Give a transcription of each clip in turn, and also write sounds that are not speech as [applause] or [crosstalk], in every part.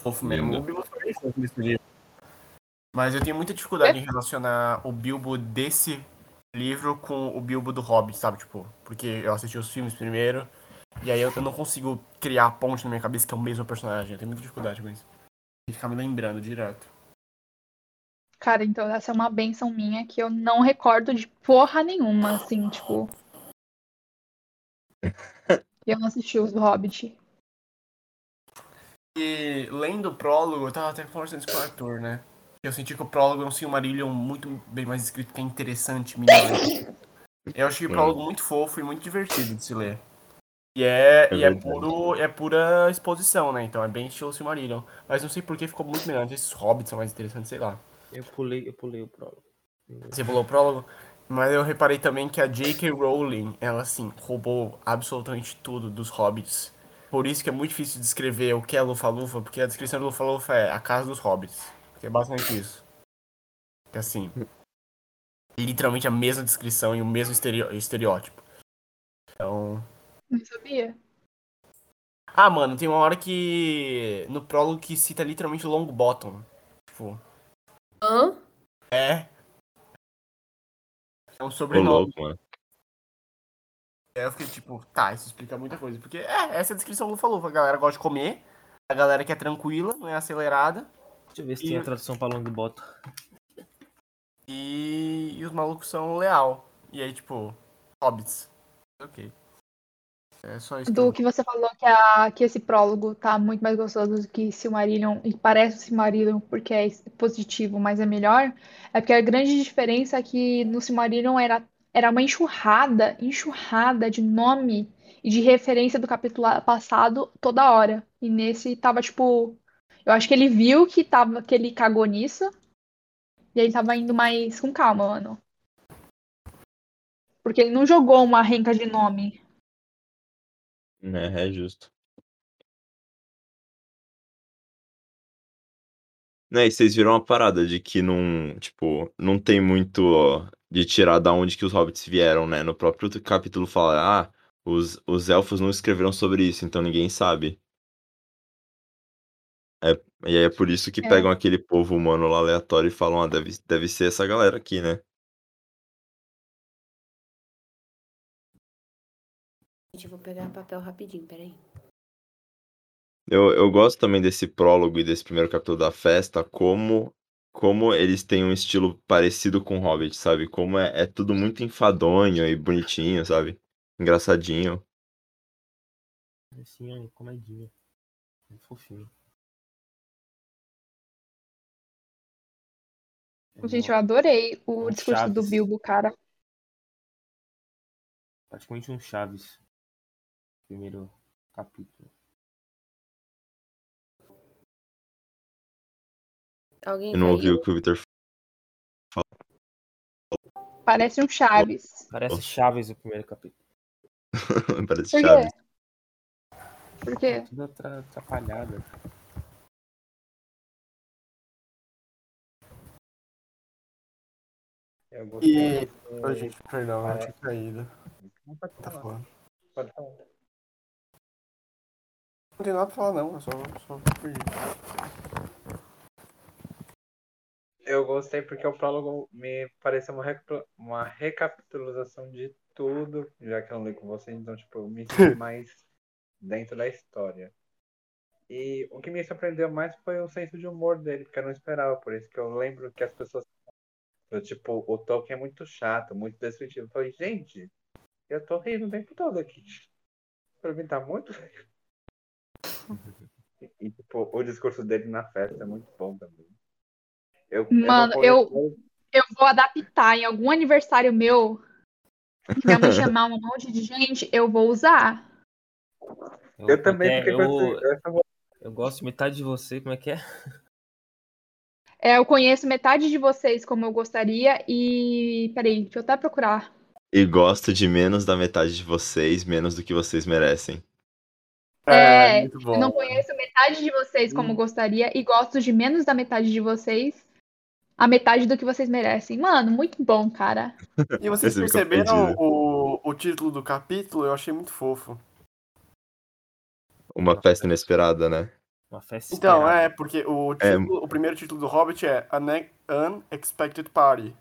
fofo mesmo. O Bilbo foi bem fofo nesse livro. Mas eu tenho muita dificuldade em relacionar o Bilbo desse livro com o Bilbo do Hobbit, sabe? Tipo, porque eu assisti os filmes primeiro, e aí eu, eu não consigo criar a ponte na minha cabeça que é o mesmo personagem. Eu tenho muita dificuldade com isso. E ficar me lembrando direto. Cara, então essa é uma benção minha que eu não recordo de porra nenhuma, assim, tipo. [laughs] eu não assisti os do Hobbit. E lendo o prólogo, eu tava até conversando isso com o Arthur, né? Eu senti que o prólogo é um Silmarillion muito bem mais escrito, que é interessante, menino. Eu achei o prólogo muito fofo e muito divertido de se ler. E é, É e é, puro, é pura exposição, né? Então é bem estilo Silmarillion. Mas não sei por que ficou muito melhor. Não sei se Esses hobbits são mais interessantes, sei lá. Eu pulei, eu pulei o prólogo. Você pulou o prólogo. Mas eu reparei também que a J.K. Rowling, ela assim, roubou absolutamente tudo dos hobbits. Por isso que é muito difícil descrever o que é Lufa-Lufa, porque a descrição do Lufa-Lufa é a casa dos hobbits. Que é basicamente isso. Que assim. Literalmente a mesma descrição e o mesmo estereó- estereótipo. Então. Não sabia. Ah, mano, tem uma hora que. No prólogo que cita literalmente Longbottom. Tipo. Hã? É. É um Ô, sobrenome. louco, mano. Aí eu fiquei tipo, tá, isso explica muita coisa. Porque é, essa é a descrição do Lufa-Lufa. A galera gosta de comer, a galera que é tranquila, não é acelerada. Deixa eu ver se E- tem a tradução pra Longbottom. E, e os malucos são leal. E aí, tipo, hobbits. Ok. É só isso. que Do que você falou que, a, que esse prólogo tá muito mais gostoso do que Silmarillion, e parece o Silmarillion porque é positivo, mas é melhor, é porque a grande diferença é que no Silmarillion era, era uma enxurrada, enxurrada de nome e de referência do capítulo passado toda hora. E nesse tava, tipo, eu acho que ele viu que, tava, que ele cagou nisso, e ele tava indo mais com calma, mano. Porque ele não jogou uma renca de nome. É, é justo. Né, e vocês viram uma parada de que não, tipo, não tem muito ó, de tirar da onde que os hobbits vieram, né? No próprio capítulo fala, ah, os, os elfos não escreveram sobre isso, então ninguém sabe. É, e aí é por isso que É. pegam aquele povo humano lá aleatório e falam, ah, deve, deve ser essa galera aqui, né? Gente, eu vou pegar papel rapidinho, peraí. Eu, eu gosto também desse prólogo e desse primeiro capítulo da festa, como, como eles têm um estilo parecido com Hobbit, sabe? Como é, é tudo muito enfadonho e bonitinho, sabe? Engraçadinho. Assim, ó, comedinha. É fofinho. É Gente, eu adorei o um discurso do Chaves. Bilbo, cara. praticamente um Chaves. Primeiro capítulo. Alguém Eu não ouvi o que o Victor Parece um Chaves. Parece Chaves o primeiro capítulo. falou. [laughs] Parece Por? Chaves. Por quê? Tudo atra- atrapalhado. Eu. E. muito- Ô, gente, perdão, eu É. tinha caído. Não pode Tá falando. Pode falar. Não tem nada pra falar, não. Eu só, só perdi. Eu gostei porque o prólogo me pareceu uma, recapitula- uma recapitulação de tudo, já que eu não li com vocês, então, tipo, eu me senti [laughs] mais dentro da história. E o que me surpreendeu mais foi o senso de humor dele, porque eu não esperava, por isso que eu lembro que as pessoas. eu, tipo, o Tolkien é muito chato, muito descritivo. Eu falei, gente, eu tô rindo o tempo todo aqui. Pra mim tá muito. [laughs] E, e, tipo, o discurso dele na festa é muito bom também. Eu, Mano, eu- Eu vou adaptar em algum aniversário meu, que minha mãe chamar um monte de gente, eu vou usar. Eu também até- fiquei com eu, vontade. eu gosto metade de você, como é que é? É, eu conheço metade de vocês como eu gostaria e. Peraí, deixa eu até procurar. E gosto de menos da metade de vocês, menos do que vocês merecem. É, muito bom. Eu não conheço metade de vocês como gostaria e gosto de menos da metade de vocês, a metade do que vocês merecem. Mano, muito bom, cara. E vocês Você fica perceberam o, o título do capítulo? Eu achei muito fofo. Uma festa inesperada, né? Uma festa Então, esperada. é, porque o, É. título- o primeiro título do Hobbit é A Ne- Unexpected Party.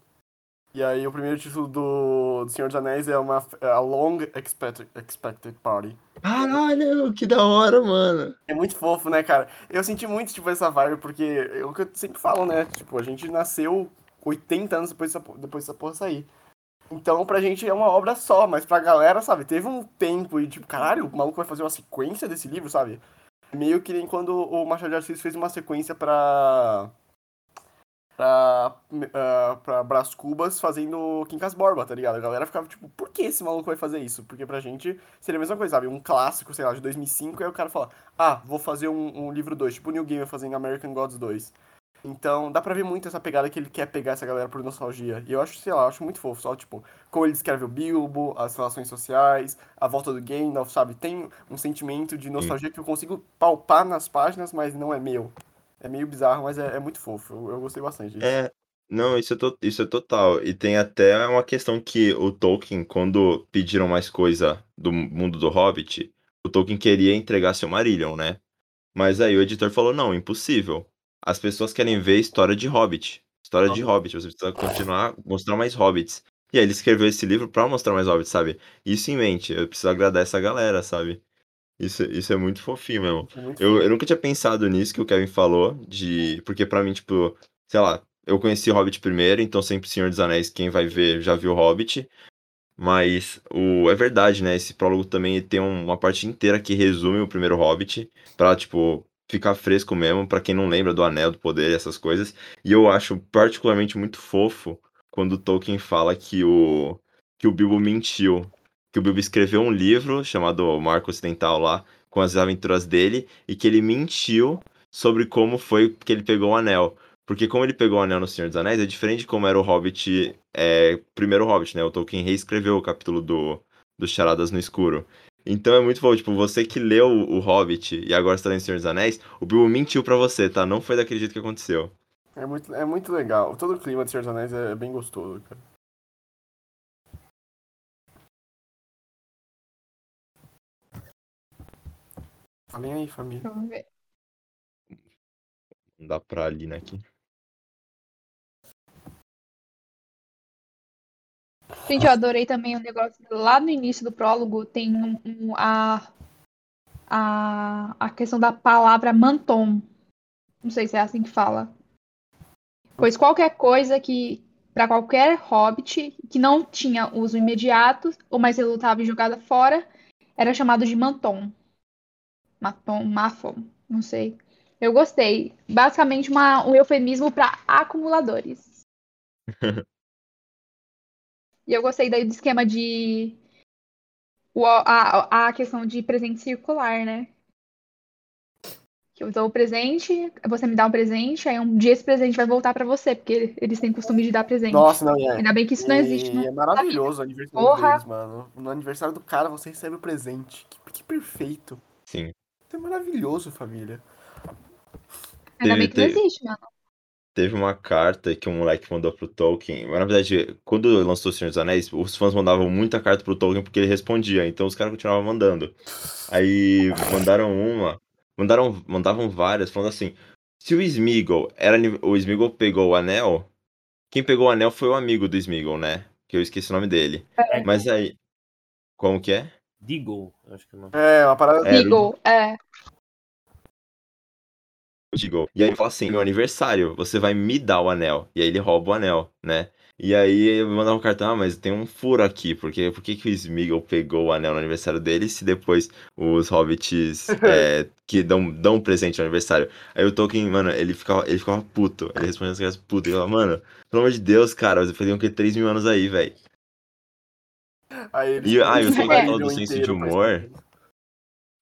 E aí o primeiro título do, do Senhor dos Anéis é uma é A Long Expected, Expected Party. Caralho, que da hora, mano. É muito fofo, né, cara? Eu senti muito, tipo, essa vibe, porque é o que eu sempre falo, né? Tipo, a gente nasceu 80 anos depois dessa, po- depois dessa porra sair. Então, pra gente é uma obra só, mas pra galera, sabe, teve um tempo e, tipo, caralho, o maluco vai fazer uma sequência desse livro, sabe? Meio que nem quando o Machado de Assis fez uma sequência pra. Pra. ah, pra Brás Cubas fazendo Quincas Borba, tá ligado? A galera ficava tipo, por que esse maluco vai fazer isso? Porque pra gente seria a mesma coisa, sabe? Um clássico, sei lá, de 2005, aí o cara fala, ah, vou fazer um, um livro 2, tipo o New Gamer fazendo American Gods 2. Então, dá pra ver muito essa pegada que ele quer pegar essa galera por nostalgia. E eu acho, sei lá, eu acho muito fofo. Só, tipo, como ele descreve o Bilbo, as relações sociais, a volta do Gandalf, sabe? Tem um sentimento de nostalgia que eu consigo palpar nas páginas, mas não é meu. É meio bizarro, mas é, é muito fofo. Eu, eu gostei bastante disso. É, não, isso é, to- isso é total. E tem até uma questão que o Tolkien, quando pediram mais coisa do mundo do Hobbit, o Tolkien queria entregar Silmarillion, né? Mas aí o editor falou, não, impossível. As pessoas querem ver história de Hobbit. História de Uhum. Hobbit, você precisa continuar, mostrar mais Hobbits. E aí ele escreveu esse livro pra mostrar mais Hobbits, sabe? Isso em mente, eu preciso agradar essa galera, sabe? Isso, isso é muito fofinho mesmo. É muito Eu, eu nunca tinha pensado nisso que o Kevin falou, de. Porque pra mim, tipo, sei lá, eu conheci Hobbit primeiro, então sempre Senhor dos Anéis, quem vai ver já viu Hobbit. Mas o, é verdade, né? Esse prólogo também tem um- uma parte inteira que resume o primeiro Hobbit, pra, tipo, ficar fresco mesmo, pra quem não lembra do Anel do Poder e essas coisas. E eu acho particularmente muito fofo quando o Tolkien fala que o, que o Bilbo mentiu. Que o Bilbo escreveu um livro chamado Marco Ocidental lá, com as aventuras dele, e que ele mentiu sobre como foi que ele pegou o anel. Porque como ele pegou o anel no Senhor dos Anéis, é diferente de como era o Hobbit, é, primeiro Hobbit, né? O Tolkien reescreveu o capítulo do, do Charadas no Escuro. Então é muito bom, tipo, você que leu o Hobbit e agora está lendo Senhor dos Anéis, o Bilbo mentiu pra você, tá? Não foi daquele jeito que aconteceu. É muito, é muito legal. Todo o clima de Senhor dos Anéis é bem gostoso, cara. Falem aí, família. Vamos ver. Não dá pra ali, né? Aqui. Gente, eu adorei também o negócio. Lá no início do prólogo tem um, um- a, a, a questão da palavra mantom. Não sei se é assim que fala. Pois qualquer coisa que, para qualquer hobbit que não tinha uso imediato, ou mais relutável e jogada fora, era chamado de mantom. Matom, mafom, não sei. Eu gostei. Basicamente uma, um eufemismo para acumuladores. [laughs] E eu gostei daí do esquema de. o- a, a questão de presente circular, né? Que eu dou o presente, você me dá um presente, aí um dia esse presente vai voltar pra você, porque eles têm costume de dar presente. Nossa, não, é. Ainda bem que isso não existe, E né? é maravilhoso o aniversário Porra. deles, mano. No aniversário do cara você recebe o presente. Que, que perfeito. Sim. É maravilhoso, família. Ainda Teve- bem que não teve- existe, mano. Teve uma carta que um moleque mandou pro Tolkien. Mas na verdade, quando lançou o Senhor dos Anéis, os fãs mandavam muita carta pro Tolkien porque ele respondia. Então os caras continuavam mandando. Aí mandaram uma. Mandaram, mandavam várias, falando assim: se o Smeagol era. O Smeagol pegou o anel. Quem pegou o anel foi o amigo do Smeagol, né? Que eu esqueci o nome dele. É, Mas aí. Como que é? Deagle, eu acho que é o nome. É, uma parada. É, Beagle, é. Smeagol. E aí ele fala assim: meu aniversário, você vai me dar o anel. E aí ele rouba o anel, né? E aí mandava um cartão, ah, mas tem um furo aqui, porque por que, que o Smeagol pegou o anel no aniversário dele se depois os hobbits [laughs] é, que dão, dão um presente no aniversário? Aí o Tolkien, mano, ele ficava, ele ficava puto. Ele respondia as coisas puto. Ele falava, mano, pelo amor de Deus, cara, você faziam o que 3 mil anos aí, velho. Aí eles E- ah, e o o do senso de humor.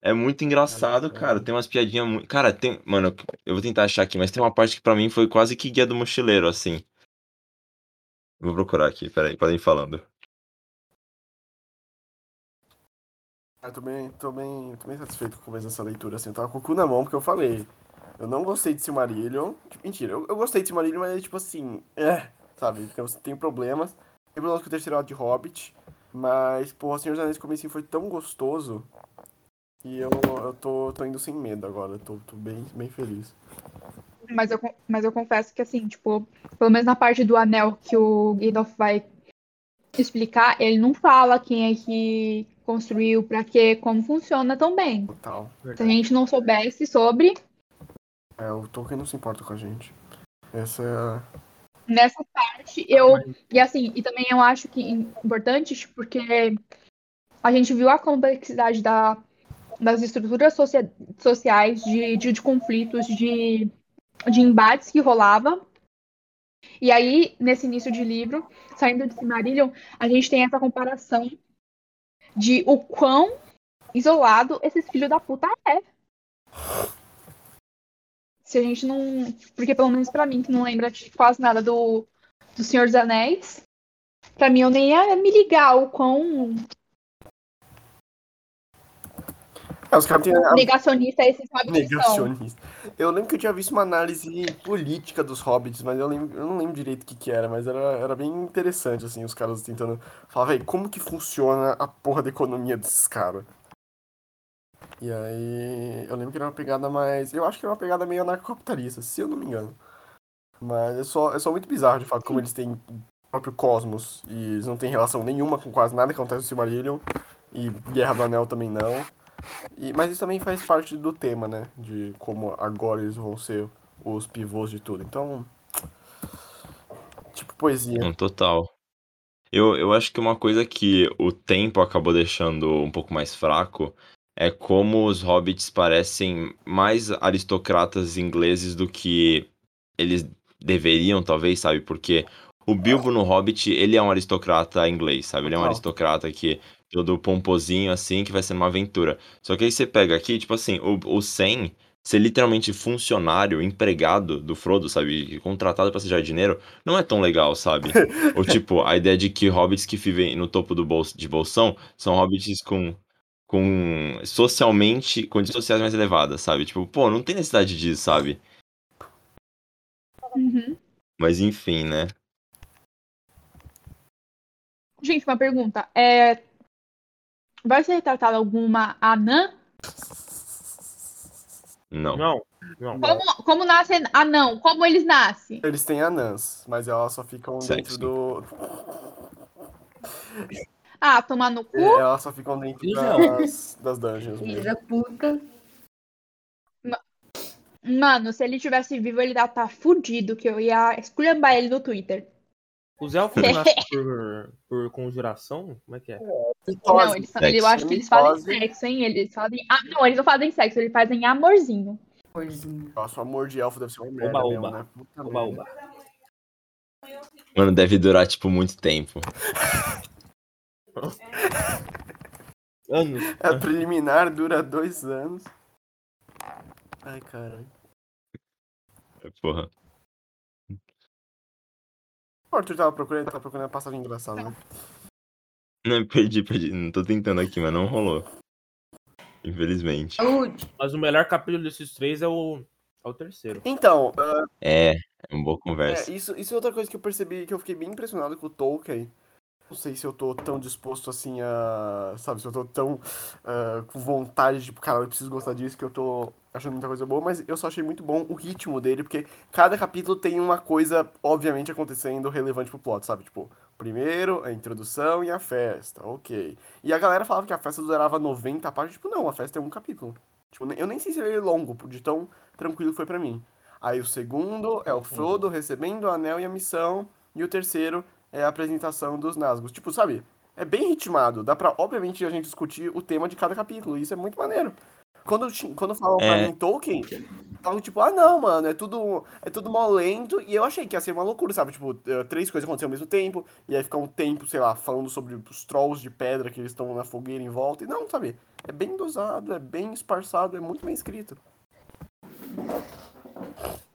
É muito engraçado, cara. Tem umas piadinhas muito. Cara, tem. Mano, eu vou tentar achar aqui, mas tem uma parte que pra mim foi quase que guia do mochileiro, assim. Vou procurar aqui, peraí, podem ir falando. Eu tô bem, tô bem, tô bem satisfeito com o começo dessa leitura, assim, eu tava com o cu na mão, porque eu falei, eu não gostei de Silmarillion, tipo, mentira, eu, eu gostei de Silmarillion, mas, tipo assim, é, sabe, tem problemas, tem problemas com o terceiro ato de Hobbit, mas, porra, Senhor dos Anéis, comecinho foi tão gostoso, E eu, eu tô, tô indo sem medo agora, eu tô, tô bem, bem feliz. Mas eu, mas eu confesso que, assim, tipo, pelo menos na parte do anel que o Gandalf vai explicar, ele não fala quem é que construiu, pra quê, como funciona tão bem. Total. Se a gente não soubesse sobre, É, o Tolkien não se importa com a gente. Essa é a. nessa parte, eu. E assim, e também eu acho que importante, porque a gente viu a complexidade da, das estruturas socia- sociais, de, de, de conflitos, de, de embates que rolava. E aí, nesse início de livro, saindo de Silmarillion, a gente tem essa comparação de o quão isolado esses filhos da puta é. Se a gente não. Porque, pelo menos pra mim, que não lembra de quase nada do, do Senhor dos Anéis, pra mim eu nem ia me ligar o quão É, os caras têm negacionista esses hobbits são. negacionista. Eu lembro que eu tinha visto uma análise política dos hobbits, mas eu, lembro, eu não lembro direito o que, que era, mas era, era bem interessante, assim, os caras tentando falar, velho, como que funciona a porra da economia desses caras? E aí, eu lembro que era uma pegada mais. Eu acho que era uma pegada meio anarcocapitalista, se eu não me engano. Mas é só, é só muito bizarro de fato como eles têm próprio cosmos e eles não têm relação nenhuma com quase nada que acontece no Silmarillion. E Guerra do Anel também não. E, mas isso também faz parte do tema, né? De como agora eles vão ser os pivôs de tudo. Então. Tipo poesia. Não, total. Eu, eu acho que uma coisa que o tempo acabou deixando um pouco mais fraco é como os hobbits parecem mais aristocratas ingleses do que eles deveriam, talvez, sabe? Porque o Bilbo no Hobbit, ele é um aristocrata inglês, sabe? Ele é um aristocrata que todo pomposinho assim, que vai ser uma aventura. Só que aí você pega aqui, tipo assim, o, o Sam ser literalmente funcionário, empregado do Frodo, sabe? Contratado pra ser jardineiro, não é tão legal, sabe? [laughs] Ou tipo, a ideia de que hobbits que vivem no topo do bolso, de bolsão são hobbits com, com socialmente, condições sociais mais elevadas, sabe? Tipo, pô, não tem necessidade disso, sabe? Uhum. Mas enfim, né? Gente, uma pergunta. É... Vai ser retratada alguma anã? Não. Não, não. Como, como nasce anão? Como eles nascem? Eles têm anãs, mas elas só ficam dentro Sexy. do. Ah, tomar no cu? Elas só ficam dentro das, das dungeons da puta. Mano, se ele tivesse vivo, ele ia estar fudido, que eu ia esculhambar ele no Twitter. Os elfos nascem por, por conjuração? Como é que é? Não, eles, Sexo. eu acho que eles fazem sexo, hein? Eles fazem. Ah, não, eles não fazem sexo, eles fazem amorzinho. Porzinho. Nossa, o amor de elfo deve ser uma merda Oba, mesmo, oba. né? Puta Oba, oba. Mano, deve durar, tipo, muito tempo. [laughs] [laughs] Anos. A É, preliminar dura dois anos. Ai, caralho. Porra. O Arthur tava procurando, tava procurando a passagem engraçada, né? Não, perdi, perdi. Não tô tentando aqui, mas não rolou. Infelizmente. Mas o melhor capítulo desses três é o, é o terceiro. Então, ah, É, é uma boa é, conversa. isso, isso é outra coisa que eu percebi, que eu fiquei bem impressionado com o Tolkien. Não sei se eu tô tão disposto assim a. Sabe, se eu tô tão ah, com vontade, tipo, cara, eu preciso gostar disso, que eu tô achando muita coisa boa, mas eu só achei muito bom o ritmo dele, porque cada capítulo tem uma coisa, obviamente, acontecendo relevante pro plot, sabe? Tipo, primeiro, a introdução e a festa, ok. E a galera falava que a festa durava 90 páginas, tipo, não, a festa é um capítulo. Tipo, eu nem sei se ele é longo, de tão tranquilo foi pra mim. Aí o segundo é o Frodo recebendo o anel e a missão, e o terceiro é a apresentação dos Nazgûl. Tipo, sabe? É bem ritmado. Dá pra, obviamente, a gente discutir o tema de cada capítulo. E isso é muito maneiro. Quando, quando falam pra É. mim Tolkien, falam tipo, ah não, mano, é tudo, é tudo mó lento. E eu achei que ia ser uma loucura, sabe? Tipo, eh, três coisas acontecendo ao mesmo tempo. E aí ficar um tempo, sei lá, falando sobre os trolls de pedra que eles estão na fogueira em volta. E não, sabe? É bem dosado, é bem esparçado, é muito bem escrito.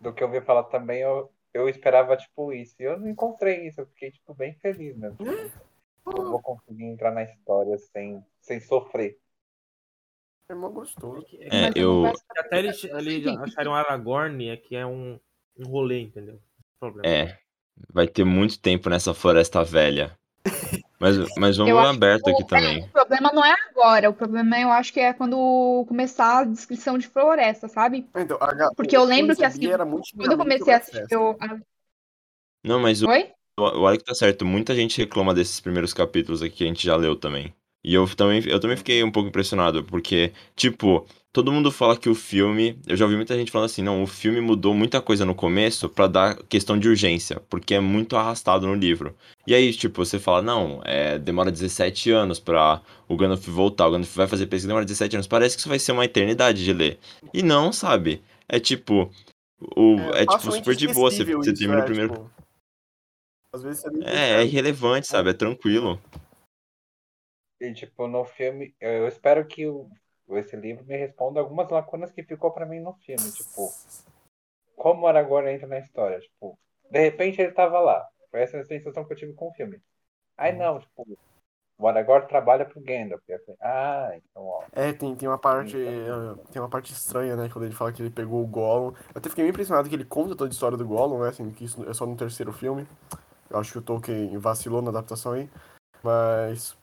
Do que eu ouvi falar também, eu, eu esperava, tipo, isso. E eu não encontrei isso. Eu fiquei, tipo, bem feliz mesmo. Eu vou conseguir entrar na história sem, sem sofrer. É mó gostoso. É, Mas eu. confesso que- Até eles, eles acharam Aragorn é que é um, um rolê, entendeu? Problema. É. Vai ter muito tempo nessa floresta velha. Mas, mas vamos Eu acho aberto aqui O, também. o problema não é agora, o problema eu acho que é quando começar a descrição de floresta, sabe? Então, a Porque eu o lembro que, assim, era muito Quando eu comecei a assistir o. a- Não, mas o, Oi? o Alec tá certo. Muita gente reclama desses primeiros capítulos aqui que a gente já leu também. E eu também, eu também fiquei um pouco impressionado, porque, tipo, todo mundo fala que o filme. Eu já ouvi muita gente falando assim, não, o filme mudou muita coisa no começo pra dar questão de urgência, porque é muito arrastado no livro. E aí, tipo, você fala, não, é, demora 17 anos pra o Gandalf voltar, o Gandalf vai fazer pesquisa, demora 17 anos. Parece que isso vai ser uma eternidade de ler. E não, sabe? É tipo. O, é, tipo facilmente super de boa. Você, você termina é, o primeiro. tipo, às vezes É, é irrelevante, sabe? É tranquilo. E, tipo, no filme, eu espero que o, esse livro me responda algumas lacunas que ficou pra mim no filme. Tipo, como o Aragorn entra na história? Tipo, de repente ele tava lá. Foi essa a sensação que eu tive com o filme. Aí não, tipo, o Aragorn trabalha pro Gandalf. Falei, ah, então, ó. É, tem, tem uma parte. eh, Tem uma parte estranha, né? Quando ele fala que ele pegou o Gollum. Eu até fiquei meio impressionado que ele conta toda a história do Gollum, né? Assim, que isso é só no terceiro filme. Eu acho que o Tolkien vacilou na adaptação aí. Mas.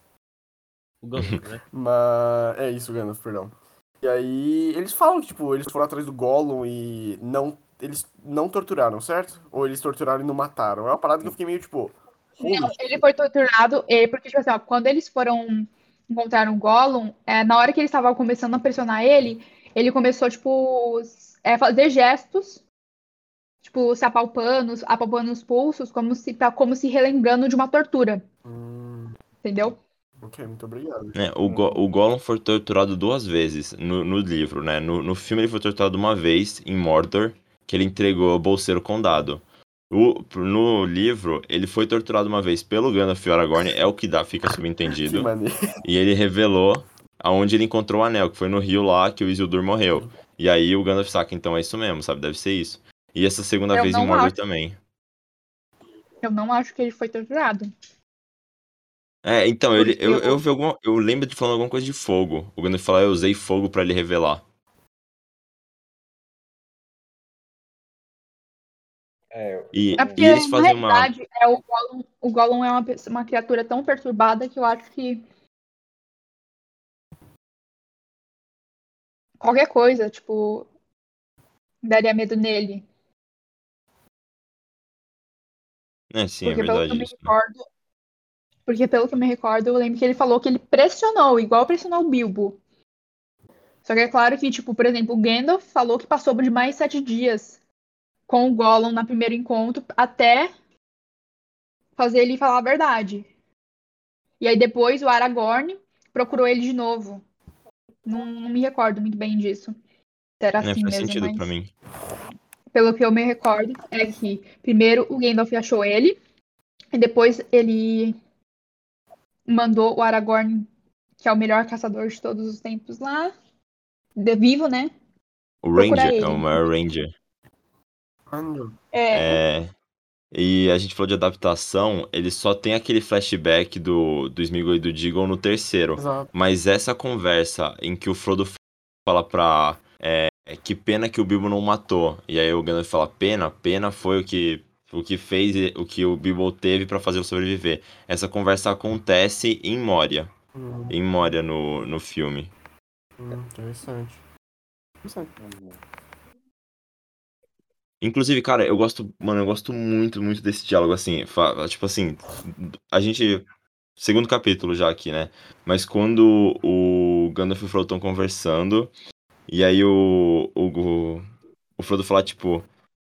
O Gandalf, né? [laughs] Mas. É isso, Gandalf, perdão. E aí, eles falam que, tipo, eles foram atrás do Gollum e não. Eles não torturaram, certo? Ou eles torturaram e não mataram. É uma parada que eu fiquei meio, tipo. Não, "Holy ele foi torturado, e, porque, tipo assim, ó, quando eles foram encontrar o Gollum, é, na hora que eles estavam começando a pressionar ele, ele começou, tipo, é, fazer gestos, tipo, se apalpando, apalpando os pulsos, como se, tá, como se relembrando de uma tortura, Hum, entendeu? Ok, muito obrigado. É, o, Go o Gollum foi torturado duas vezes no, no livro, né? No, no filme ele foi torturado uma vez em Mordor, que ele entregou o bolseiro condado. O, no livro, ele foi torturado uma vez pelo Gandalf e Aragorn, é o que dá, fica [laughs] Que subentendido. maneiro. E ele revelou aonde ele encontrou o anel, que foi no rio lá que o Isildur morreu. E aí o Gandalf saca, então é isso mesmo, sabe? Deve ser isso. E essa segunda Eu vez em Mordor acho. também. Eu não acho que ele foi torturado. É, então, ele, eu, eu- eu, vi alguma, eu lembro de falando alguma coisa de fogo. O Gandalf falou, eu usei fogo pra ele revelar. É, E, É porque, e eles na fazem uma. é, o Gollum, o Gollum é uma, uma criatura tão perturbada que eu acho que qualquer coisa, tipo, daria medo nele. É, sim, é Porque pelo que eu verdade me né? recordo, porque pelo que eu me recordo, eu lembro que ele falou que ele pressionou, igual pressionou o Bilbo. Só que é claro que, tipo, por exemplo, o Gandalf falou que passou de mais sete dias com o Gollum no primeiro encontro até fazer ele falar a verdade. E aí depois o Aragorn procurou ele de novo. Não, não me recordo muito bem disso. Se era É, assim faz mesmo, sentido mas pra mim. pelo que eu me recordo, é que primeiro o Gandalf achou ele, e depois ele mandou o Aragorn, que é o melhor caçador de todos os tempos lá, de vivo, né? O Ranger, é ele. o maior Ranger. É, É. E a gente falou de adaptação, ele só tem aquele flashback do, do Sméagol e do Deagle no terceiro. Exato. Mas essa conversa em que o Frodo fala pra. É, que pena que o Bilbo não matou. E aí o Gandalf fala: pena, pena foi o que, o que fez, o que o Bilbo teve pra fazer sobreviver. Essa conversa acontece em Moria. Hum, Em Moria no, no filme. hum, interessante. Interessante. Inclusive, cara, eu gosto, mano, eu gosto muito, muito desse diálogo, assim, tipo assim, a gente, segundo capítulo já aqui, né, mas quando o Gandalf e o Frodo estão conversando, e aí o, o, o Frodo fala, tipo,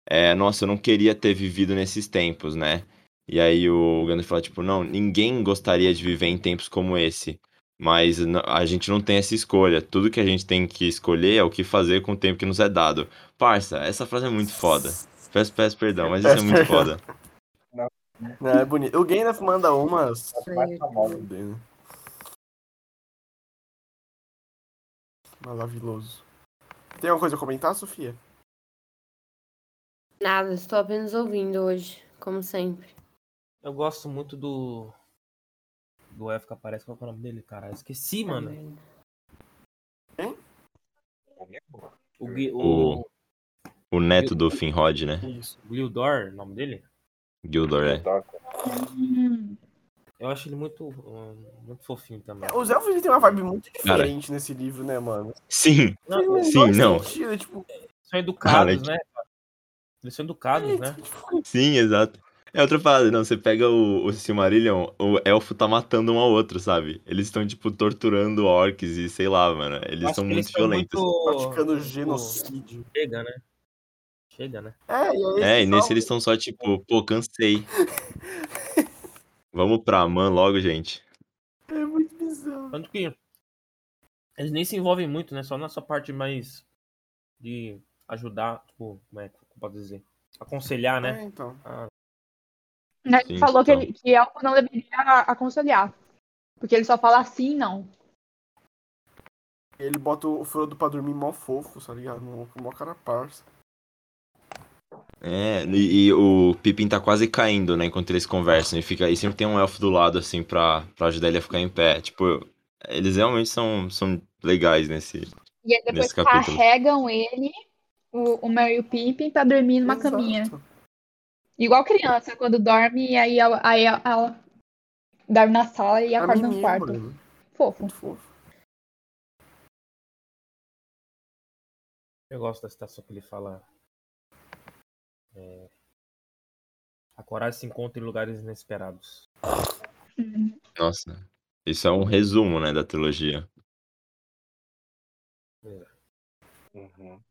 é, nossa, eu não queria ter vivido nesses tempos, né, e aí o Gandalf fala, tipo, não, ninguém gostaria de viver em tempos como esse, mas a gente não tem essa escolha, tudo que a gente tem que escolher é o que fazer com o tempo que nos é dado. Parça, essa frase é muito foda. Peço, peço perdão, mas isso é muito foda. É bonito. O Gandalf manda umas. né? Maravilhoso. Tem alguma coisa a comentar, Sofia? Nada, estou apenas ouvindo hoje, como sempre. Eu gosto muito do. Do elfo que aparece. Qual é o nome dele, cara? Esqueci, Tá mano. é O, Gui- O- o, O neto do Finrod, né? Isso. Gildor, o nome dele? Gildor, é. hum, Eu acho ele muito, uh, muito fofinho também. Os elfos têm uma vibe muito diferente nesse livro, né, mano? Sim, Faz o sim, não. sentido, tipo, São educados, Cara, né? Eles são educados, né? sim, exato. É outra parada, não, você pega o, o Silmarillion, o elfo tá matando um ao outro, sabe? Eles estão, tipo, torturando orcs e sei lá, mano. Eles Acho são muito são violentos. praticando tipo, genocídio. Chega, né? Chega, né? É, e aí É, e eles nesse falam- eles estão só, tipo, pô, cansei. Vamos pra Man logo, gente. É muito bizarro. Tanto que eles nem se envolvem muito, né? Só nessa parte mais de ajudar, tipo, como é que posso dizer? Aconselhar, né? É, então. Né, Sim, Ele falou que, então. ele, que elfo não deveria aconselhar. Porque ele só fala sim e não. Ele bota o Frodo pra dormir mó fofo, tá ligado? Mó, mó cara parça. É, e, e o Pippin tá quase caindo, né, enquanto eles conversam. E, fica, e sempre tem um elfo do lado, assim, pra, pra ajudar ele a ficar em pé. Tipo, eles realmente são, são legais nesse. E aí depois Nesse capítulo. carregam ele, o, o Merry e o Pippin, pra dormir numa Exato. caminha. Igual criança, quando dorme, e aí ela, aí ela dorme na sala e A acorda no quarto. mano. Fofo. Muito fofo. Eu gosto da citação que ele fala. é, a coragem se encontra em lugares inesperados. Uhum. Nossa, isso é um resumo, né, da trilogia. Uhum.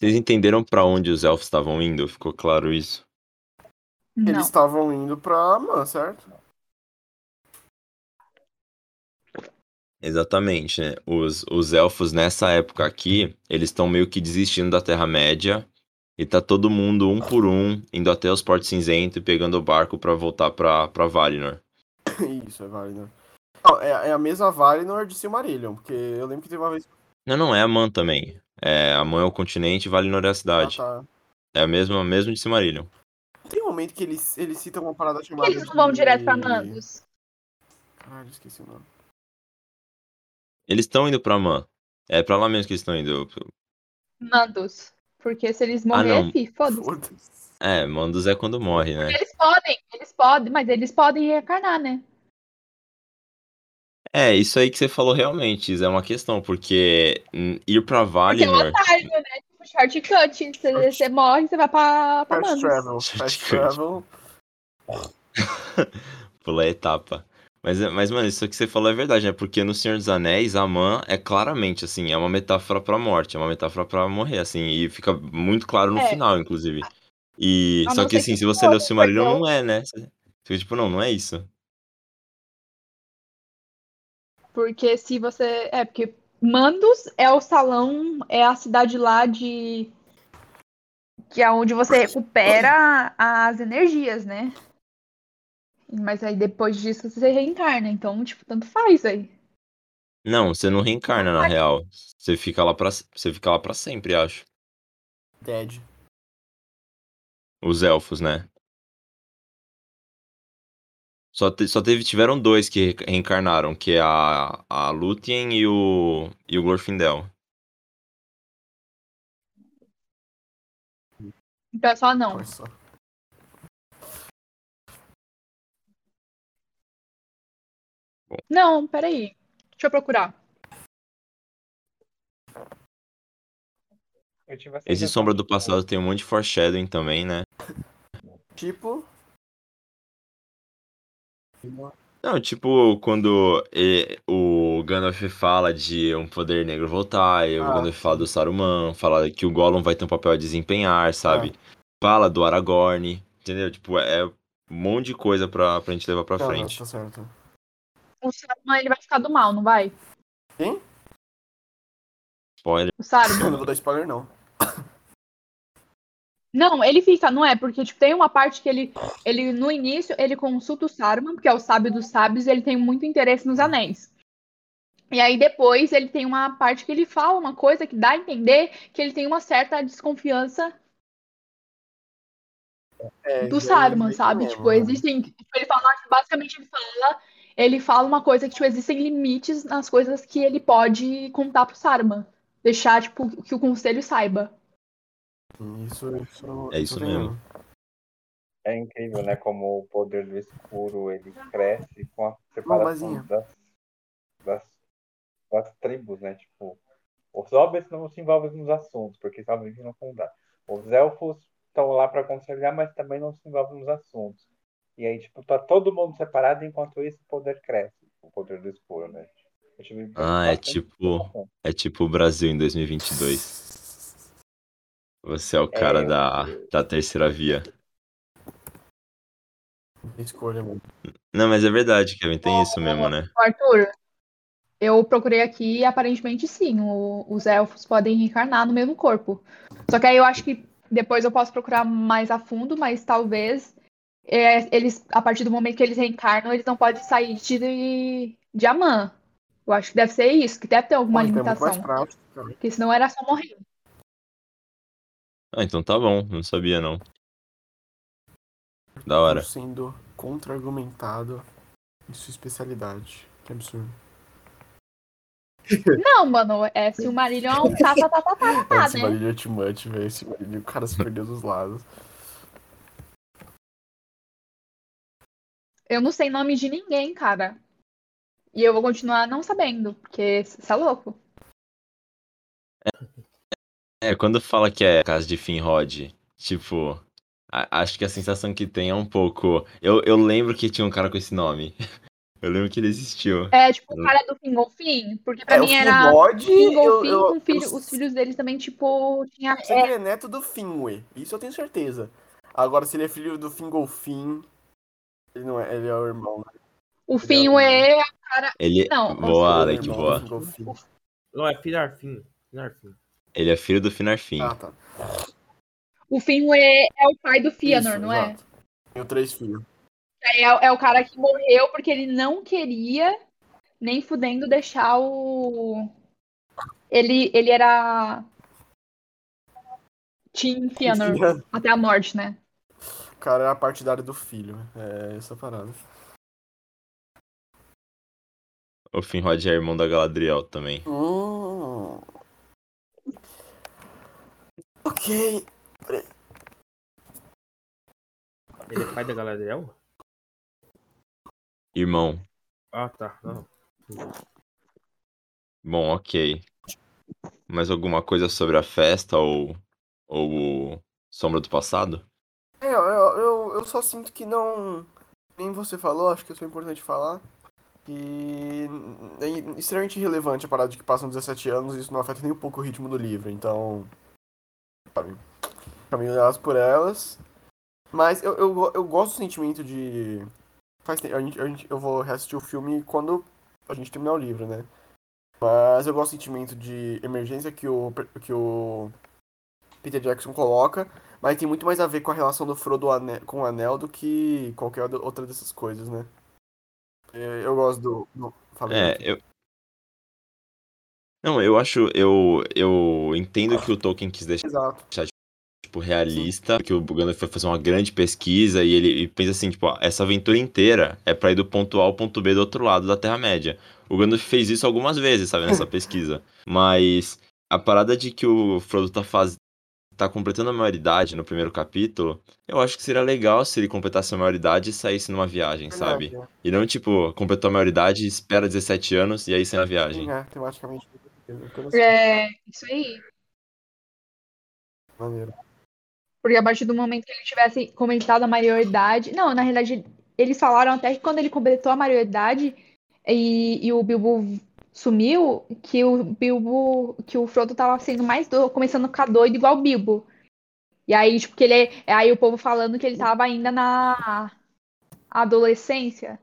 Vocês entenderam pra onde os elfos estavam indo? Ficou claro isso? Não. Eles estavam indo pra Man, certo? Exatamente, né? Os, os elfos nessa época aqui, eles estão meio que desistindo da Terra-média. E tá todo mundo, um por um, indo até os Portos Cinzentos e pegando o barco pra voltar pra, pra Valinor. [laughs] Isso, é Valinor. Não, é, é a mesma Valinor de Silmarillion, porque eu lembro que teve uma vez... Não, não, é a Man também. É, a Man é o continente e Valinor é a Ah, cidade. tá. É a mesma, mesmo de Silmarillion. Tem um momento que eles, eles citam uma parada chamada eles não vão de- direto pra Mandos? Caralho, esqueci o nome. Eles estão indo pra Man. É pra lá mesmo que eles estão indo. Mandos. Porque se eles Ah, morrer, não. fi, foda-se. Foda-se. É, Mandos é quando morre, né? Eles podem, eles podem, mas eles podem reencarnar, né? É, isso aí que você falou realmente, isso é uma questão, porque ir pra Porque é um atalho, né? Tipo, shortcut. Você, você morre, você vai pra, pra Fast Mandos. travel. Fast travel. [laughs] Pular etapa. Mas, é- mas, mano, isso que você falou é verdade, né? Porque no Senhor dos Anéis, a Man é claramente, assim, é uma metáfora pra morte, é uma metáfora pra morrer, assim, e fica muito claro no É. final, inclusive. E, A só que, assim, que se você ler o Silmarillion, não é, né? Você fica tipo, não, não é isso. Porque se você. É, porque Mandos é o salão, é a cidade lá de. Que é onde você recupera as energias, né? Mas aí depois disso você reencarna. Então, tipo, tanto faz aí. Não, você não reencarna, na real. Você fica lá pra, você fica lá pra sempre, acho. Dead. Os elfos, né? Só, te- só teve, tiveram dois que re- reencarnaram, que é a, a Lúthien e o, e o Glorfindel. Então é só não. Só. Não, peraí. Deixa eu procurar. Eu Esse Sombra do Passado tem um monte de foreshadowing também, né? Tipo, Não, tipo, quando o Gandalf fala de um poder negro voltar, e o Ah, Gandalf fala do Saruman, fala que o Gollum vai ter um papel a desempenhar, sabe? Ah. Fala do Aragorn, entendeu? Tipo, é um monte de coisa pra, pra gente levar pra não, frente. tá certo. O Saruman, ele vai ficar do mal, não vai? Quem? Spoiler. O Eu Saruman. [laughs] não vou dar spoiler, não. Não, ele fica, não é? Porque tipo, tem uma parte que ele, ele, no início, ele consulta o Saruman, que é o sábio dos sábios, e ele tem muito interesse nos anéis. E aí depois ele tem uma parte que ele fala uma coisa que dá a entender que ele tem uma certa desconfiança É, do Saruman, sabe? mesmo, Tipo, né? existem. Tipo, ele fala, basicamente ele fala, ele fala uma coisa que, tipo, existem limites nas coisas que ele pode contar pro Saruman. Deixar, tipo, que o conselho saiba. Isso, isso, É isso mesmo. É incrível, né? Como o poder do escuro ele cresce com a separação das, das, das tribos, né? Tipo, os hobbits não se envolvem nos assuntos, porque sabem que não vão dar. Os elfos estão lá para aconselhar, mas também não se envolvem nos assuntos. E aí, tipo, tá todo mundo separado, enquanto isso o poder cresce. O poder do escuro, né? Ah, é tipo. É tipo o Brasil em 2022. Você é o cara É, da, da terceira via. Escolha, mano. Não, mas é verdade, Kevin, tem isso mesmo, né? Arthur, eu procurei aqui e aparentemente sim, o- os elfos podem reencarnar no mesmo corpo. Só que aí eu acho que depois eu posso procurar mais a fundo, mas talvez é, eles, a partir do momento que eles reencarnam, eles não podem sair de, de Amã. Eu acho que deve ser isso, que deve ter alguma é mais limitação. cara. Porque senão era só morrer. Ah, então tá bom, não sabia não. Da hora. Tô sendo contra-argumentado em sua especialidade. Que absurdo. [laughs] Não, mano, é Silmarillion é um tá, tá, tá, tá, tá, É, tá, esse né? Marília too much, velho. Esse Marília, o cara se perdeu dos lados. Eu não sei nome de ninguém, cara. E eu vou continuar não sabendo, porque você é louco. É, quando fala que é casa de Finrod, tipo, a- acho que a sensação que tem é um pouco. Eu, eu lembro que tinha um cara com esse nome. [laughs] Eu lembro que ele existiu. É tipo o cara do Fingolfin, porque pra É, o mim era Finrod, Fingolfin eu, com filho, eu os filhos deles também, tipo, tinha. que ele é neto do Finwë. Isso eu tenho certeza. Agora, se ele é filho do Fingolfin, ele não é, ele é o irmão. né? O Finwë, Ele. Não, Boa, Ele é o Alec, do boa. Não, é Finarfin. Finarfin. Ele é filho do Finarfin. Ah, tá. o Finwë é o pai do Fëanor, Isso, não é? exato. Tenho três filhos. É, é o cara que morreu porque ele não queria nem fudendo deixar o. Ele, ele era. Team Fëanor até a morte, né? O cara é a partidária do filho. É essa parada. O Finrod é irmão da Galadriel também. Hum. Ok. Ele é pai da Galadriel? Irmão. Ah, tá. Não. Bom, ok. Mais alguma coisa sobre a festa ou. ou o Sombra do Passado? É, eu, eu, eu, eu só sinto que não. Nem você falou, acho que isso é importante falar. Que é extremamente irrelevante a parada de que passam 17 anos e isso não afeta nem um pouco o ritmo do livro. Então. Sabe? Caminho por elas. Mas eu, eu, eu gosto do sentimento de. Faz tempo, a gente, a gente, eu vou reassistir o filme quando a gente terminar o livro, né? Mas eu gosto do sentimento de emergência que o, que o Peter Jackson coloca. Mas tem muito mais a ver com a relação do Frodo com o Anel do que qualquer outra- dessas coisas, né? É, Eu gosto do. do... É, eu. Não, eu acho. Eu, eu entendo que o Tolkien quis deixar, Exato. tipo, realista, que o Gandalf foi fazer uma grande pesquisa e ele e pensa assim, tipo, ó, essa aventura inteira é pra ir do ponto A ao ponto B do outro lado da Terra-média. O Gandalf fez isso algumas vezes, sabe, nessa [laughs] pesquisa. Mas a parada de que o Frodo tá faz... tá completando a maioridade no primeiro capítulo, eu acho que seria legal se ele completasse a maioridade e saísse numa viagem, sabe? Verdade, E não, tipo, completou a maioridade, espera 17 anos e aí sai na viagem. É, tematicamente. Eu. É, isso aí. Maneiro. Porque a partir do momento que ele tivesse comentado a maioridade. Não, na realidade, eles falaram até que quando ele completou a maioridade e, e o Bilbo sumiu, que o Bilbo. que o Frodo tava sendo mais do, começando a ficar doido igual o Bilbo. E aí, tipo, que ele. Aí o povo falando que ele tava ainda na adolescência.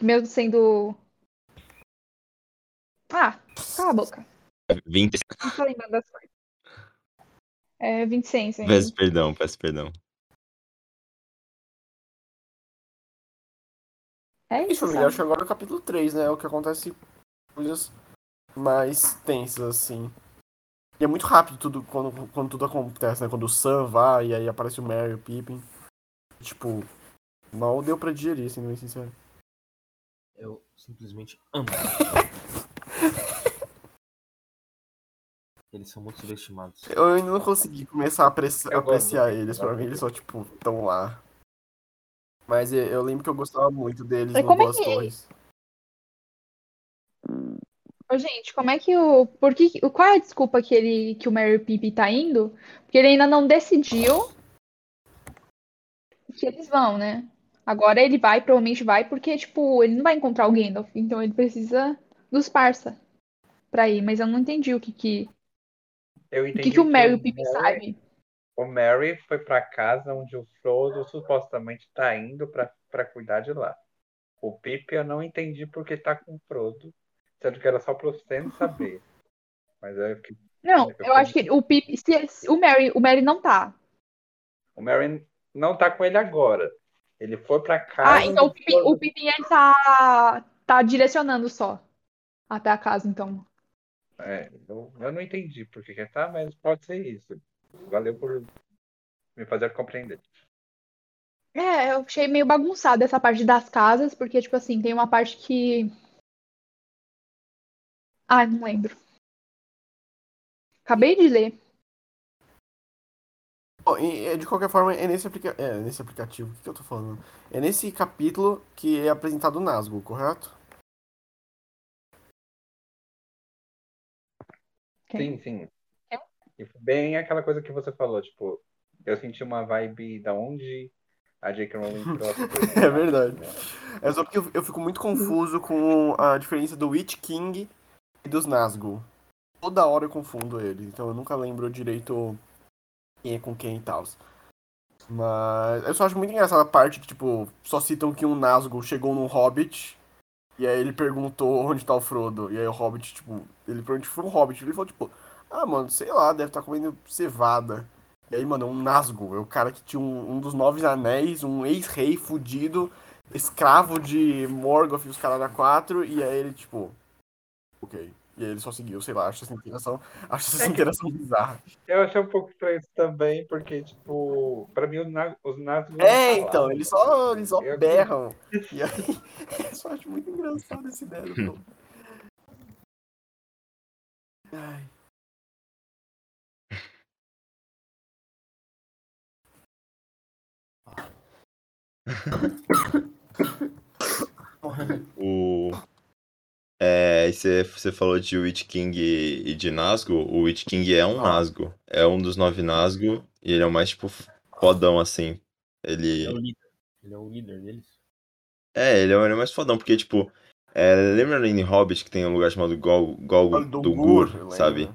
Mesmo sendo. Ah, cala a boca. 20... Não tô lembrando das coisas. É Vicência ainda. Peço perdão, peço perdão. É Isso, isso, família. Acho que agora é o capítulo 3, né? É o que acontece coisas mais tensas, assim. E é muito rápido tudo quando, quando tudo acontece, né? Quando o Sam vai e aí aparece o Merry e o Pippin. Tipo, mal deu pra digerir, sendo bem sincero. Eu simplesmente amo. [laughs] Eles são muito subestimados. Eu ainda não consegui começar a Eu apreciar do- eles. Pra mim, eles só, tipo, tão lá. Mas eu, lembro que eu gostava muito deles Mas no como é que- Torres. Ô, gente, como é que o. Por que, o- qual é a desculpa que, ele, que o Mary Pippin tá indo? Porque ele ainda não decidiu que eles vão, né? Agora ele vai, provavelmente vai, porque, tipo, ele não vai encontrar o Gandalf. Então ele precisa dos parça pra ir. Mas eu não entendi o que que, Eu o entendi que, que o Mary o Pippin Merry- sabe. O Mary foi pra casa onde o Frodo supostamente tá indo pra, pra cuidar de lá. O Pippin eu não entendi porque tá com o Frodo, sendo que era só pro Sam saber. Mas é que Não, Eu eu acho que o Pippin. Se, se- o Mary, o Mary não tá. o Mary não tá com ele agora. Ele foi pra casa. Ah, então o Pippin, Frodo- o Pippin ele tá, tá direcionando só. Até a casa, então. É, eu, eu não entendi por que que tá, mas pode ser isso. Valeu por me fazer compreender. É, eu achei meio bagunçado essa parte das casas, porque, tipo assim, tem uma parte que. Ah, não lembro. Acabei de ler. Bom, e, é, de qualquer forma, é nesse, aplica... é nesse aplicativo. O que, que eu tô falando? É nesse capítulo que é apresentado o Nazgûl, correto? Sim, sim. É? E foi bem aquela coisa que você falou, tipo, eu senti uma vibe da onde a J.K. Rowling [laughs] trouxe. É verdade. É só porque eu, eu fico muito confuso com a diferença do Witch King e dos Nazgûl. Toda hora eu confundo eles, então eu nunca lembro direito quem é com quem e tal. Mas eu só acho muito engraçada a parte que, tipo, só citam que um Nazgûl chegou num Hobbit e aí ele perguntou onde tá o Frodo. E aí o Hobbit, tipo, ele perguntou foi um Hobbit. Ele falou, tipo, ah, mano, sei lá, deve estar comendo cevada. E aí, mano, é um Nazgûl, é o cara que tinha um, um dos nove anéis, um ex-rei fudido, escravo de Morgoth e os caras da quatro, e aí ele, tipo, ok. E aí ele só seguiu, sei lá, acho essa interação, acho essa É que- interação bizarra. Eu achei um pouco estranho isso também, porque, tipo, pra mim os Na- os Nazgûl. É, então, eles só, eles só Eu- berram. E aí, [laughs] eu só acho muito engraçado essa ideia do. Ai. O... É, e você falou de Witch King e, e de Nazgûl. O Witch King é um Ah. Nazgûl. É um dos nove Nazgûl. E ele é o mais, tipo, fodão, assim. Ele é o Ele... líder. Ele é o líder deles. É, ele é o ele é mais fodão, porque, tipo... é, lembra em Hobbit que tem um lugar chamado Gol, Gol Olha, do do Gur, sabe?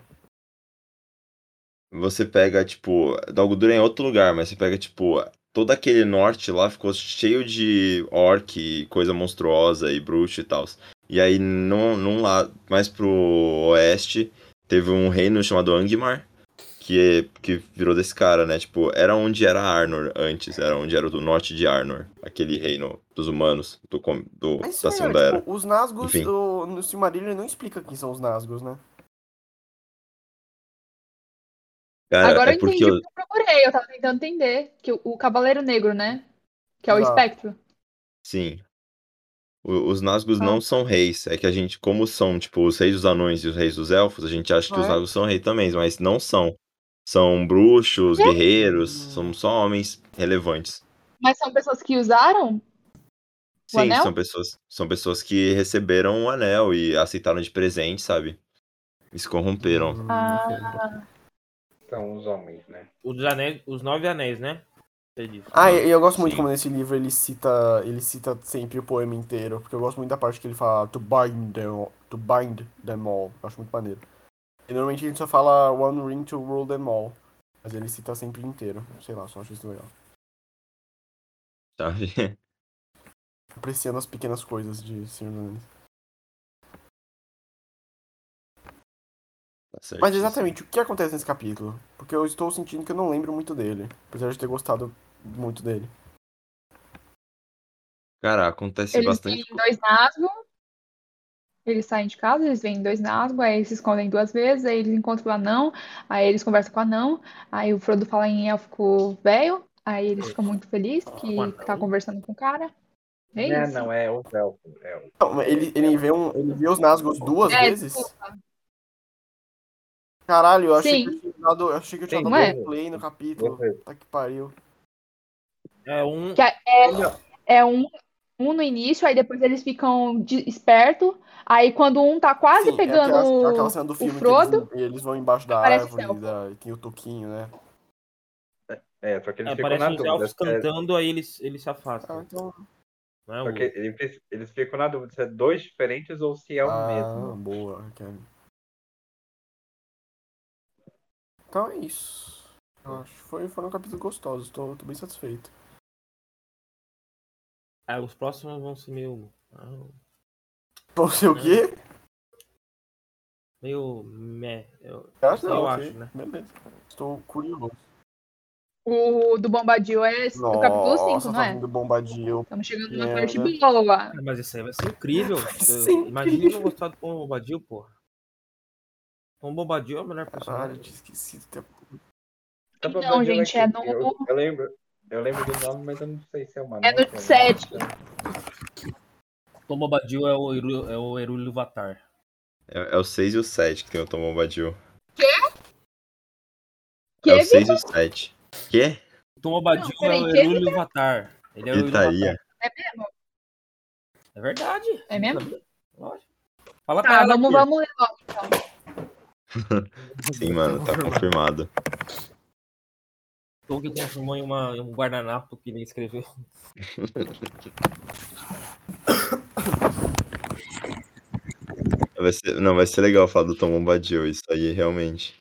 Você pega, tipo... Dol Guldur é em outro lugar, mas você pega, tipo... Todo aquele norte lá ficou cheio de orc, e coisa monstruosa e bruxo e tal. E aí, num, num lado, mais pro oeste, teve um reino chamado Angmar, que, que virou desse cara, né? Tipo, era onde era Arnor antes, era onde era o do norte de Arnor, aquele reino dos humanos, do, do, Mas da Segunda é, Era. tipo, os Nazgûl Enfim. do- no Silmarillion não explica quem são os Nazgûl, né? Cara, Agora é eu porque entendi eu- eu procurei, eu tava tentando entender. Que o, o Cavaleiro Negro, né? Que é o Exato. espectro. Sim. Os Nazgûl Ah. não são reis. É que a gente, como são, tipo, os reis dos anões e os reis dos elfos, a gente acha que Ah, os é? Nazgûl são reis também, mas não são. São bruxos, É? guerreiros, são só homens relevantes. Mas são pessoas que usaram? Sim, anel? são pessoas, são pessoas que receberam o anel e aceitaram de presente, sabe? E se corromperam. Hum, Ah. São os homens, né? Os, anéis, os nove anéis, né? Disse. Ah, e eu gosto muito Sim. como nesse livro ele cita, ele cita sempre o poema inteiro, porque eu gosto muito da parte que ele fala to bind them, to bind them all. Eu acho muito maneiro. E normalmente a gente só fala one ring to rule them all, mas ele cita sempre inteiro. Sei lá, só acho isso legal. Sabe? [laughs] Apreciando as pequenas coisas de Senhor dos Anéis. Tá certo. Mas exatamente o que acontece nesse capítulo? Porque eu estou sentindo que eu não lembro muito dele, apesar de ter gostado muito dele. Cara, acontece Eles bastante. vêm dois Nazgûl. Eles saem de casa, eles vêm dois Nazgûl, aí eles se escondem duas vezes, aí eles encontram o anão, aí eles conversam com o anão, aí o Frodo fala em élfico velho, aí eles ficam muito felizes que anão? tá conversando com o cara. É não, isso. não, é o elfo. É o... Não, ele, ele, vê um, ele vê os Nazgûl duas É, vezes? desculpa. Caralho, eu achei Sim. que eu tinha dado, eu achei que eu tinha Sim, dado é? play no capítulo. Tá que pariu. É um. Que é, é um, um no início, aí depois eles ficam de, esperto. Aí quando um tá quase Sim, é pegando aquela, aquela o, cena do o filme Frodo, que eles, eles vão embaixo da árvore da, e tem o toquinho, né? É, só que eles É, ficam na dúvida. elfos se é- cantando, aí eles, eles se Ah, afastam. então. Não é o... Porque eles, eles ficam na dúvida se é dois diferentes ou se é o ah, mesmo. boa, Kevin. Então é isso. Eu acho que foi, foram capítulos gostosos, tô, tô bem satisfeito. Ah, os próximos vão ser meio. ah, Vão ser o quê? meio. Meh. Eu, Eu acho, eu não, acho, né? Beleza. Estou curioso. o do Bombadil é esse- o capítulo 5, Nossa, não tá é? vindo Bombadil. Estamos chegando na Merda. parte boa. Ah, Mas isso aí vai ser incrível. [laughs] Eu- Imagina não gostar do Tom Bobadil, porra. Tom Bobadil é o melhor personagem. eu tinha esquecido. pra Não, dizer gente, que é no- Eu, eu lembro, eu lembro do nome, mas eu não sei se é uma É ou não. sete. Tom Bobadil é o, Eru, é o Eru Ilúvatar. É, é o 6 e o 7 que tem o Tom Bombadil. Que É o 6 e o 7. Quê? Tom Bobadil Não, peraí, é o Eru Ilúvatar. Ele é o Gritaria. Ilúvatar. É verdade. É mesmo? Lógico. Fala pra Tá, ela, vamos, Arthur. vamos logo, então. [laughs] Sim, mano, tá confirmado. Que transformou em, uma, em um guardanapo que ele escreveu. [laughs] Vai ser, não, vai ser legal falar do Tom Bombadil, isso aí, realmente.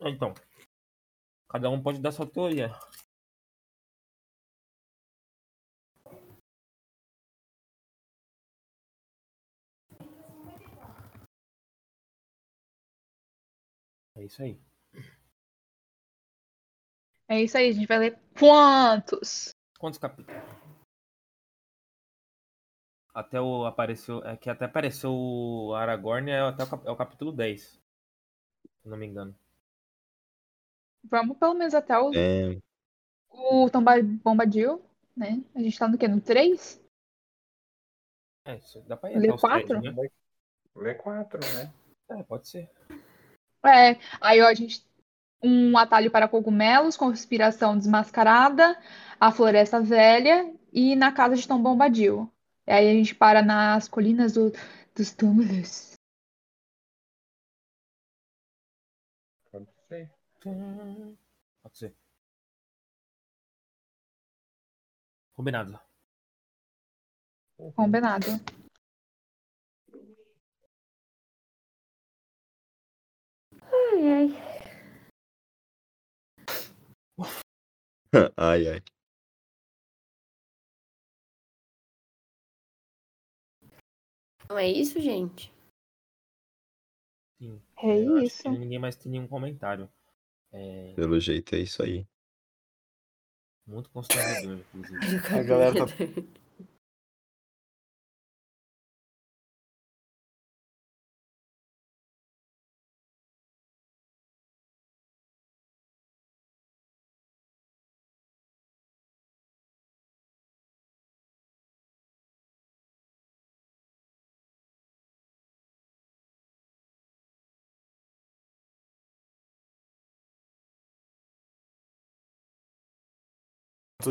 Então. Cada um pode dar sua teoria. É isso aí. É isso aí, a gente vai ler quantos? Quantos capítulos? Até o apareceu. É que até apareceu o Aragorn é, até o, é o capítulo 10. Se não me engano. Vamos pelo menos até o, É, o Tomba- Bombadil, né? A gente tá no quê? No 3? É, isso dá pra ir Lê até os três, quatro? né? Lê quatro, né? É, pode ser. É, aí ó, a gente um atalho para cogumelos, conspiração desmascarada, a floresta velha e na casa de Tom Bombadil. E aí a gente para nas colinas do- dos túmulos. Pode ser. Pode ser. Combinado. Combinado. Ai, ai. [laughs] ai, ai. Não é isso, gente? Sim. É eu acho isso. que ninguém mais tem nenhum comentário. É Pelo jeito é isso aí. muito constrangedor, inclusive. [laughs] A galera tá- [laughs]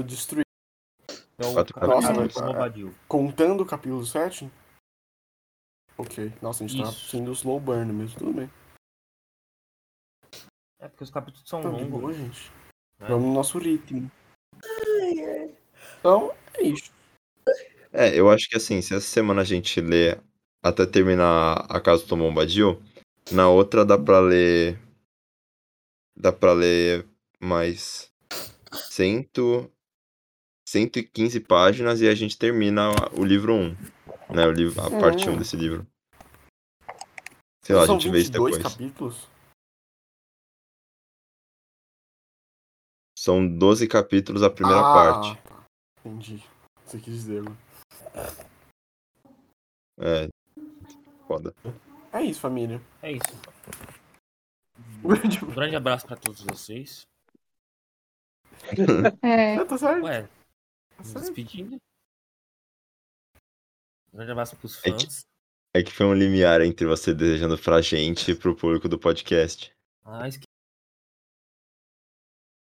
destruído. É o Quatro capítulo capítulos. do Bobadil. Contando o capítulo 7? Ok. Nossa, a gente tá Isso. sendo slow burn mesmo, tudo bem. É porque os capítulos são Então, de longos. boa, gente. né? Vamos no nosso ritmo. Então, é isso. É, eu acho que assim, se essa semana a gente lê até terminar a Casa do Tom Bombadil, na outra dá pra ler. Dá pra ler mais cento, 115 páginas e a gente termina o livro 1. Né, o livro, a parte 1 desse livro. Sei lá, a São gente vê isso 22 depois. capítulos? São 12 capítulos a primeira Ah, parte. Entendi. Você quis dizer, né? É. Foda. É isso, família. É isso. [laughs] Um grande abraço pra todos vocês. [laughs] É, tá certo? Ué, Tá nos certo. despedindo. Um grande abraço pros É que- fãs. É que foi um limiar entre você desejando pra gente e pro público do podcast. Ah, esqueci.